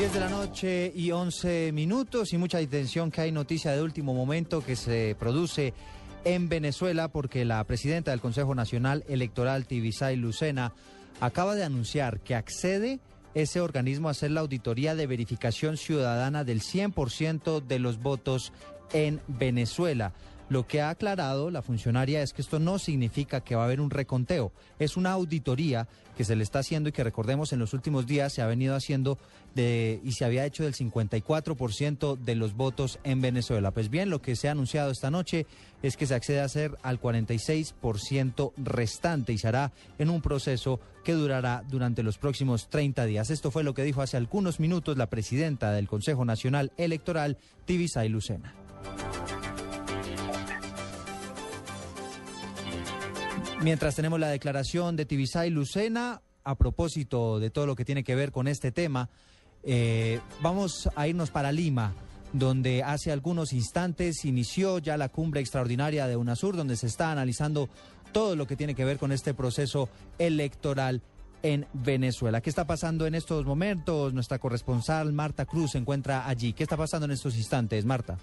10 de la noche y 11 minutos y mucha atención que hay noticia de último momento que se produce en Venezuela porque la presidenta del Consejo Nacional Electoral, Tibisay Lucena, acaba de anunciar que accede ese organismo a hacer la auditoría de verificación ciudadana del 100% de los votos en Venezuela. Lo que ha aclarado la funcionaria es que esto no significa que va a haber un reconteo, es una auditoría que se le está haciendo y que recordemos en los últimos días se ha venido haciendo de, y se había hecho del 54% de los votos en Venezuela. Pues bien, lo que se ha anunciado esta noche es que se accede a hacer al 46% restante y se hará en un proceso que durará durante los próximos 30 días. Esto fue lo que dijo hace algunos minutos la presidenta del Consejo Nacional Electoral, Tibisay Lucena. Mientras tenemos la declaración de Tibisay Lucena, a propósito de todo lo que tiene que ver con este tema, eh, vamos a irnos para Lima, donde hace algunos instantes inició ya la cumbre extraordinaria de UNASUR, donde se está analizando todo lo que tiene que ver con este proceso electoral en Venezuela. ¿Qué está pasando en estos momentos? Nuestra corresponsal Marta Cruz se encuentra allí. ¿Qué está pasando en estos instantes, Marta?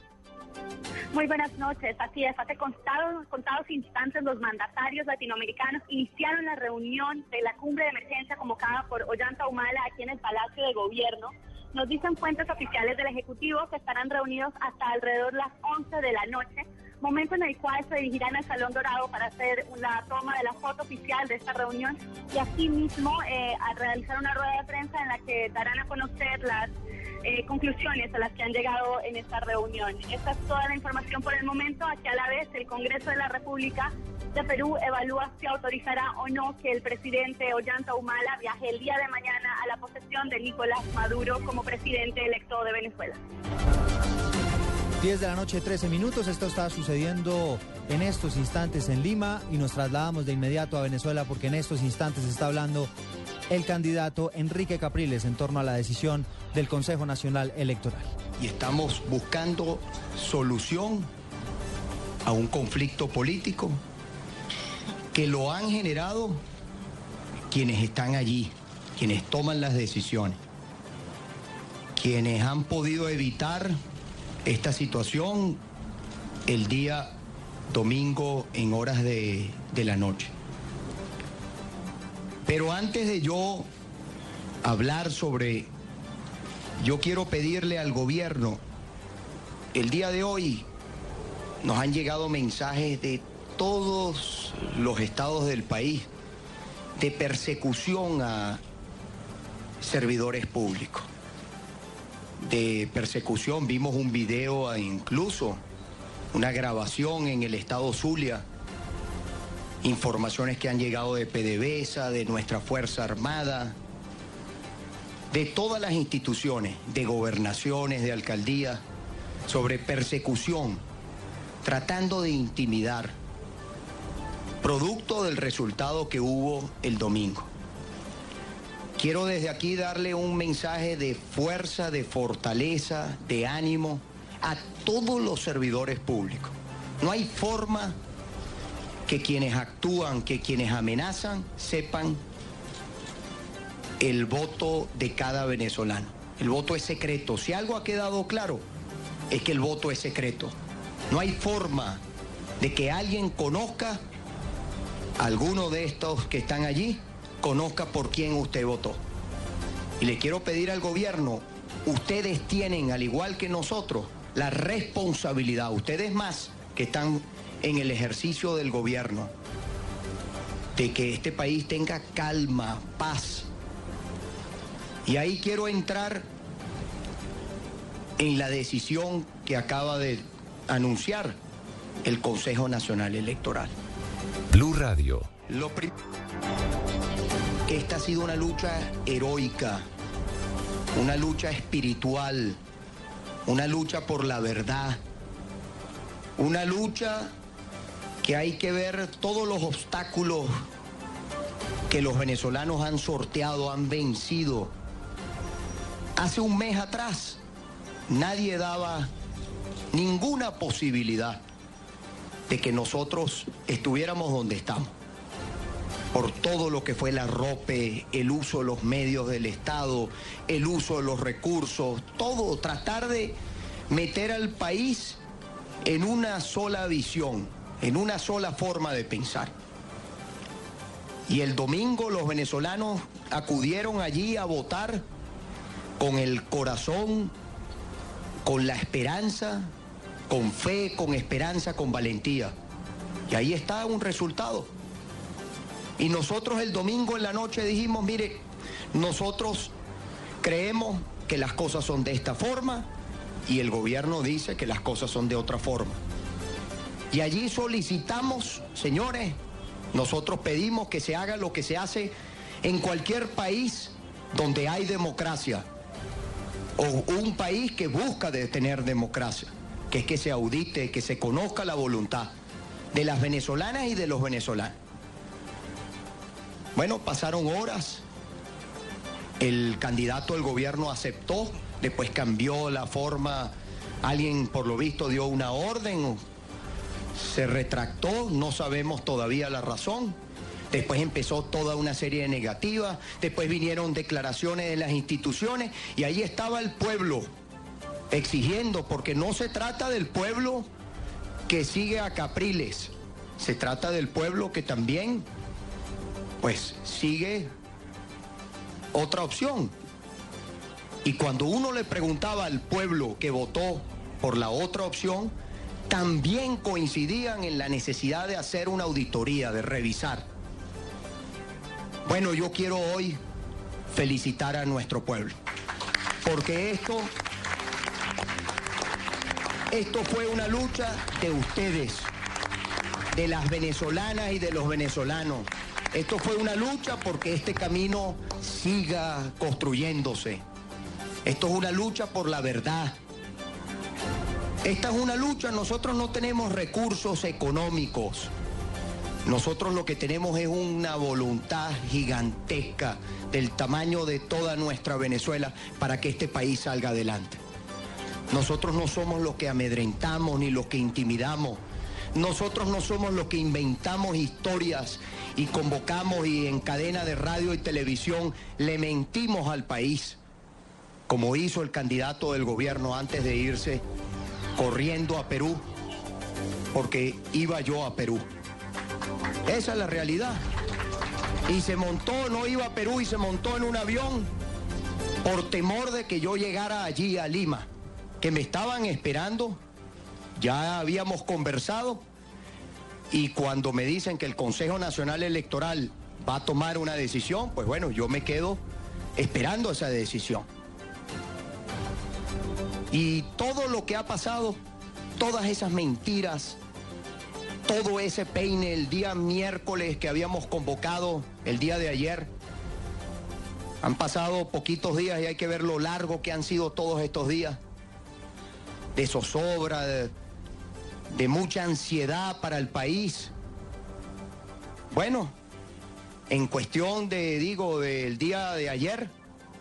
Muy buenas noches. Así es, hace contados, contados instantes los mandatarios latinoamericanos iniciaron la reunión de la cumbre de emergencia convocada por Ollanta Humala aquí en el Palacio de Gobierno. Nos dicen fuentes oficiales del Ejecutivo que estarán reunidos hasta alrededor las 11 de la noche, momento en el cual se dirigirán al Salón Dorado para hacer la toma de la foto oficial de esta reunión y asimismo eh, a realizar una rueda de prensa en la que darán a conocer las eh, conclusiones a las que han llegado en esta reunión. Esta es toda la información por el momento. Aquí a la vez el Congreso de la República de Perú evalúa si autorizará o no que el presidente Ollanta Humala viaje el día de mañana a la posesión de Nicolás Maduro como presidente electo de Venezuela. 10 de la noche, 13 minutos. Esto está sucediendo en estos instantes en Lima y nos trasladamos de inmediato a Venezuela porque en estos instantes está hablando el candidato Enrique Capriles en torno a la decisión del Consejo Nacional Electoral. Y estamos buscando solución a un conflicto político que lo han generado quienes están allí, quienes toman las decisiones, quienes han podido evitar esta situación el día domingo en horas de, de la noche. Pero antes de yo hablar sobre, yo quiero pedirle al gobierno, el día de hoy nos han llegado mensajes de todos los estados del país de persecución a servidores públicos. De persecución, vimos un video e incluso una grabación en el estado Zulia informaciones que han llegado de PDVSA, de nuestra Fuerza Armada, de todas las instituciones, de gobernaciones, de alcaldías, sobre persecución, tratando de intimidar, producto del resultado que hubo el domingo. Quiero desde aquí darle un mensaje de fuerza, de fortaleza, de ánimo a todos los servidores públicos. No hay forma que quienes actúan, que quienes amenazan, sepan el voto de cada venezolano. El voto es secreto. Si algo ha quedado claro, es que el voto es secreto. No hay forma de que alguien conozca, alguno de estos que están allí, conozca por quién usted votó. Y le quiero pedir al gobierno, ustedes tienen, al igual que nosotros, la responsabilidad, ustedes más que están en el ejercicio del gobierno, de que este país tenga calma, paz. Y ahí quiero entrar en la decisión que acaba de anunciar el Consejo Nacional Electoral. Blue Radio. Lo esta ha sido una lucha heroica, una lucha espiritual, una lucha por la verdad, una lucha que hay que ver todos los obstáculos que los venezolanos han sorteado, han vencido. Hace un mes atrás nadie daba ninguna posibilidad de que nosotros estuviéramos donde estamos. Por todo lo que fue la rope, el uso de los medios del Estado, el uso de los recursos, todo, tratar de meter al país en una sola visión, en una sola forma de pensar. Y el domingo los venezolanos acudieron allí a votar con el corazón, con la esperanza, con fe, con esperanza, con valentía. Y ahí está un resultado. Y nosotros el domingo en la noche dijimos, mire, nosotros creemos que las cosas son de esta forma y el gobierno dice que las cosas son de otra forma. Y allí solicitamos, señores, nosotros pedimos que se haga lo que se hace en cualquier país donde hay democracia o un país que busca de tener democracia, que es que se audite, que se conozca la voluntad de las venezolanas y de los venezolanos. Bueno, pasaron horas, el candidato del gobierno aceptó, después cambió la forma, alguien por lo visto dio una orden, se retractó, no sabemos todavía la razón. Después empezó toda una serie de negativas, después vinieron declaraciones de las instituciones y ahí estaba el pueblo exigiendo, porque no se trata del pueblo que sigue a Capriles, se trata del pueblo que también pues sigue otra opción. Y cuando uno le preguntaba al pueblo que votó por la otra opción, también coincidían en la necesidad de hacer una auditoría, de revisar. Bueno, yo quiero hoy felicitar a nuestro pueblo, porque esto, esto fue una lucha de ustedes, de las venezolanas y de los venezolanos. Esto fue una lucha porque este camino siga construyéndose. Esto es una lucha por la verdad, esta es una lucha, nosotros no tenemos recursos económicos. Nosotros lo que tenemos es una voluntad gigantesca del tamaño de toda nuestra Venezuela para que este país salga adelante. Nosotros no somos los que amedrentamos ni los que intimidamos. Nosotros no somos los que inventamos historias y convocamos y en cadena de radio y televisión le mentimos al país, como hizo el candidato del gobierno antes de irse corriendo a Perú porque iba yo a Perú. Esa es la realidad. Y se montó, no iba a Perú y se montó en un avión por temor de que yo llegara allí a Lima, que me estaban esperando, ya habíamos conversado y cuando me dicen que el Consejo Nacional Electoral va a tomar una decisión, pues bueno, yo me quedo esperando esa decisión. Y todo lo que ha pasado, todas esas mentiras, todo ese peine el día miércoles que habíamos convocado, el día de ayer, han pasado poquitos días y hay que ver lo largo que han sido todos estos días, de zozobra, de, de mucha ansiedad para el país. Bueno, en cuestión de, digo, del día de ayer,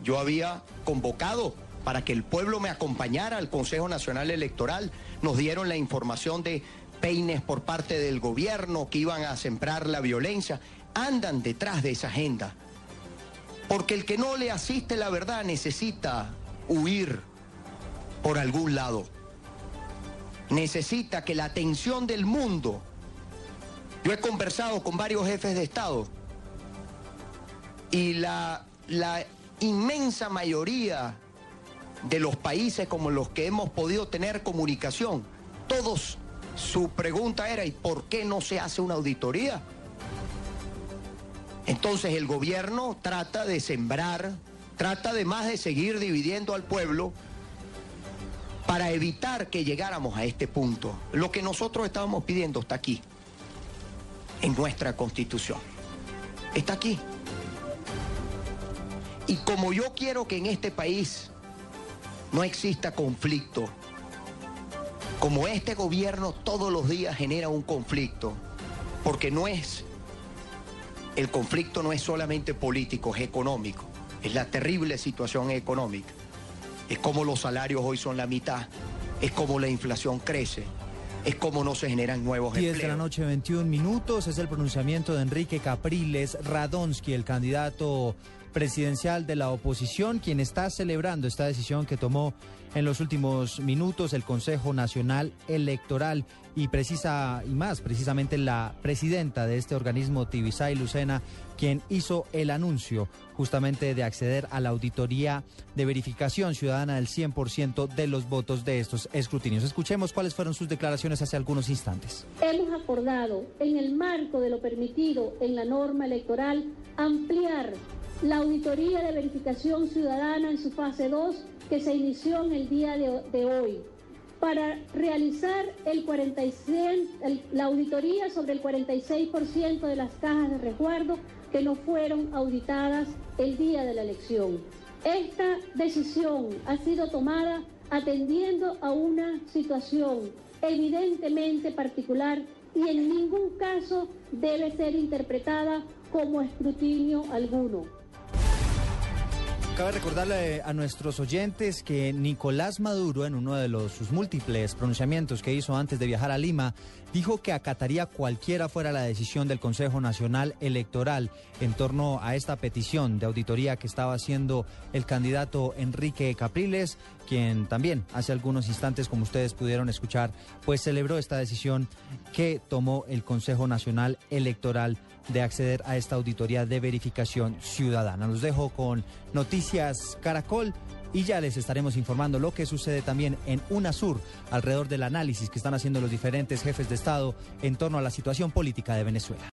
yo había convocado para que el pueblo me acompañara al Consejo Nacional Electoral. Nos dieron la información de peines por parte del gobierno que iban a sembrar la violencia. Andan detrás de esa agenda. Porque el que no le asiste la verdad necesita huir por algún lado. Necesita que la atención del mundo. Yo he conversado con varios jefes de Estado y la, la inmensa mayoría de los países como los que hemos podido tener comunicación, todos su pregunta era, ¿y por qué no se hace una auditoría? Entonces el gobierno trata de sembrar, trata además de seguir dividiendo al pueblo para evitar que llegáramos a este punto. Lo que nosotros estábamos pidiendo está aquí, en nuestra constitución. Está aquí. Y como yo quiero que en este país no exista conflicto. Como este gobierno todos los días genera un conflicto, porque no es, el conflicto no es solamente político, es económico, es la terrible situación económica, es como los salarios hoy son la mitad, es como la inflación crece, es cómo no se generan nuevos 10 empleos. de la noche, 21 minutos, es el pronunciamiento de Enrique Capriles Radonsky, el candidato presidencial de la oposición, quien está celebrando esta decisión que tomó en los últimos minutos el Consejo Nacional Electoral y precisa y más precisamente la presidenta de este organismo Tibisay Lucena quien hizo el anuncio justamente de acceder a la auditoría de verificación ciudadana del 100% de los votos de estos escrutinios. Escuchemos cuáles fueron sus declaraciones hace algunos instantes. Hemos acordado en el marco de lo permitido en la norma electoral ampliar la auditoría de verificación ciudadana en su fase 2 que se inició en el día de, hoy para realizar el 46, el, la auditoría sobre el 46% de las cajas de resguardo que no fueron auditadas el día de la elección. Esta decisión ha sido tomada atendiendo a una situación evidentemente particular y en ningún caso debe ser interpretada como escrutinio alguno. Cabe recordarle a nuestros oyentes que Nicolás Maduro, en uno de sus múltiples pronunciamientos que hizo antes de viajar a Lima, dijo que acataría cualquiera fuera la decisión del Consejo Nacional Electoral en torno a esta petición de auditoría que estaba haciendo el candidato Enrique Capriles, quien también hace algunos instantes, como ustedes pudieron escuchar, pues celebró esta decisión que tomó el Consejo Nacional Electoral de acceder a esta auditoría de verificación ciudadana. Los dejo con Noticias Caracol y ya les estaremos informando lo que sucede también en UNASUR alrededor del análisis que están haciendo los diferentes jefes de Estado en torno a la situación política de Venezuela.